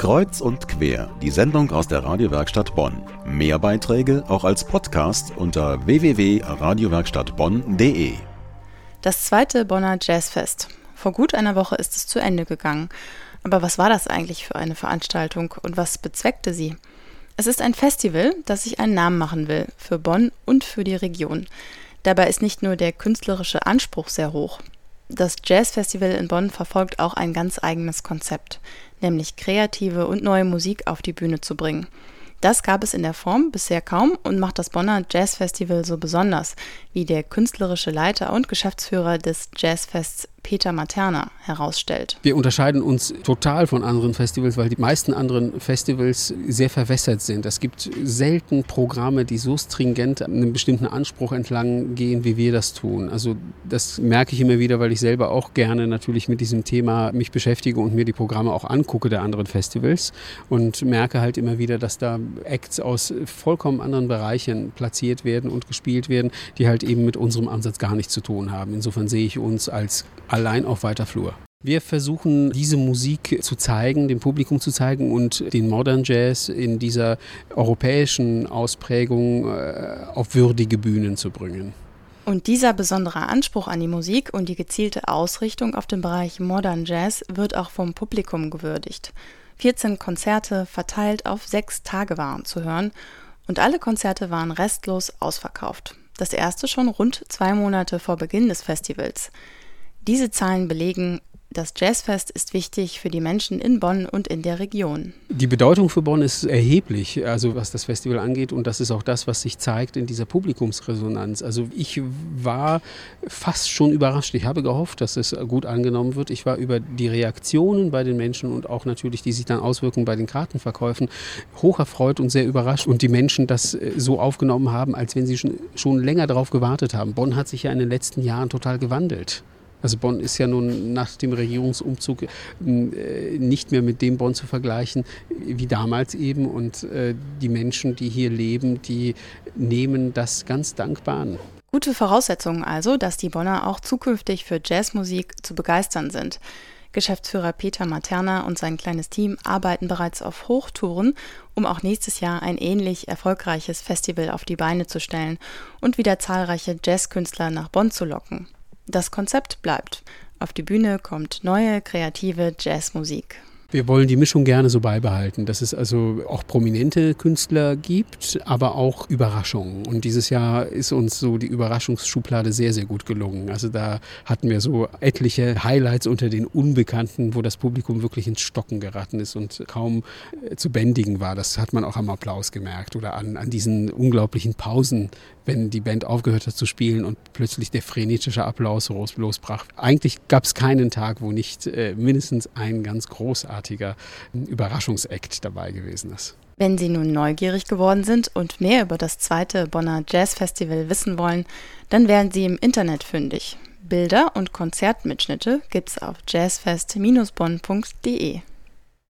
Kreuz und quer, die Sendung aus der Radiowerkstatt Bonn. Mehr Beiträge auch als Podcast unter www.radiowerkstattbonn.de. Das zweite Bonner Jazzfest. Vor gut einer Woche ist es zu Ende gegangen. Aber was war das eigentlich für eine Veranstaltung und was bezweckte sie? Es ist ein Festival, das sich einen Namen machen will, für Bonn und für die Region. Dabei ist nicht nur der künstlerische Anspruch sehr hoch. Das Jazzfestival in Bonn verfolgt auch ein ganz eigenes Konzept, nämlich kreative und neue Musik auf die Bühne zu bringen. Das gab es in der Form bisher kaum und macht das Bonner Jazzfestival so besonders, wie der künstlerische Leiter und Geschäftsführer des Jazzfests Peter Materna herausstellt. Wir unterscheiden uns total von anderen Festivals, weil die meisten anderen Festivals sehr verwässert sind. Es gibt selten Programme, die so stringent einem bestimmten Anspruch entlang gehen, wie wir das tun. Also das merke ich immer wieder, weil ich selber auch gerne natürlich mit diesem Thema mich beschäftige und mir die Programme auch angucke der anderen Festivals und merke halt immer wieder, dass da Acts aus vollkommen anderen Bereichen platziert werden und gespielt werden, die halt eben mit unserem Ansatz gar nichts zu tun haben. Insofern sehe ich uns als allein auf weiter Flur. Wir versuchen diese Musik zu zeigen, dem Publikum zu zeigen und den Modern Jazz in dieser europäischen Ausprägung äh, auf würdige Bühnen zu bringen. Und dieser besondere Anspruch an die Musik und die gezielte Ausrichtung auf den Bereich Modern Jazz wird auch vom Publikum gewürdigt. 14 Konzerte verteilt auf sechs Tage waren zu hören und alle Konzerte waren restlos ausverkauft. Das erste schon rund zwei Monate vor Beginn des Festivals. Diese Zahlen belegen, das Jazzfest ist wichtig für die Menschen in Bonn und in der Region. Die Bedeutung für Bonn ist erheblich, also was das Festival angeht. Und das ist auch das, was sich zeigt in dieser Publikumsresonanz. Also ich war fast schon überrascht. Ich habe gehofft, dass es gut angenommen wird. Ich war über die Reaktionen bei den Menschen und auch natürlich, die sich dann auswirken bei den Kartenverkäufen, hoch erfreut und sehr überrascht. Und die Menschen das äh, so aufgenommen haben, als wenn sie schon, schon länger darauf gewartet haben. Bonn hat sich ja in den letzten Jahren total gewandelt. Also Bonn ist ja nun nach dem Regierungsumzug äh, nicht mehr mit dem Bonn zu vergleichen wie damals eben. Und äh, die Menschen, die hier leben, die nehmen das ganz dankbar an. Gute Voraussetzungen also, dass die Bonner auch zukünftig für Jazzmusik zu begeistern sind. Geschäftsführer Peter Materna und sein kleines Team arbeiten bereits auf Hochtouren, um auch nächstes Jahr ein ähnlich erfolgreiches Festival auf die Beine zu stellen und wieder zahlreiche Jazzkünstler nach Bonn zu locken. Das Konzept bleibt. Auf die Bühne kommt neue, kreative Jazzmusik. Wir wollen die Mischung gerne so beibehalten, dass es also auch prominente Künstler gibt, aber auch Überraschungen. Und dieses Jahr ist uns so die Überraschungsschublade sehr, sehr gut gelungen. Also da hatten wir so etliche Highlights unter den Unbekannten, wo das Publikum wirklich ins Stocken geraten ist und kaum äh, zu bändigen war. Das hat man auch am Applaus gemerkt oder an, an diesen unglaublichen Pausen, wenn die Band aufgehört hat zu spielen und plötzlich der frenetische Applaus losbrach. Eigentlich gab es keinen Tag, wo nicht äh, mindestens ein ganz großartiger Überraschungsakt dabei gewesen ist. Wenn Sie nun neugierig geworden sind und mehr über das zweite Bonner Jazz Festival wissen wollen, dann werden Sie im Internet fündig. Bilder und Konzertmitschnitte gibt's auf jazzfest-bonn.de.